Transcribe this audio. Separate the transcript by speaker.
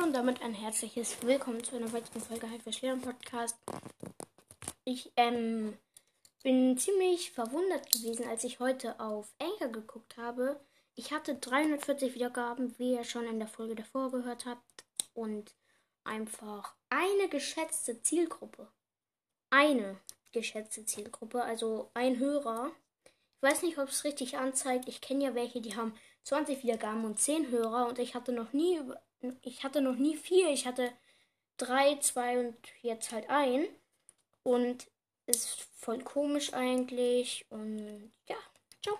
Speaker 1: Hallo und damit ein herzliches Willkommen zu einer weiteren Folge Haifisch Lernen Podcast. Ich ähm, bin ziemlich verwundert gewesen, als ich heute auf Anchor geguckt habe. Ich hatte 340 Wiedergaben, wie ihr schon in der Folge davor gehört habt. Und einfach eine geschätzte Zielgruppe. Eine geschätzte Zielgruppe, also ein Hörer. Ich weiß nicht, ob es richtig anzeigt. Ich kenne ja welche, die haben 20 Wiedergaben und 10 Hörer und ich hatte noch nie ich hatte noch nie vier. Ich hatte drei, zwei und jetzt halt ein. Und ist voll komisch eigentlich. Und ja, ciao.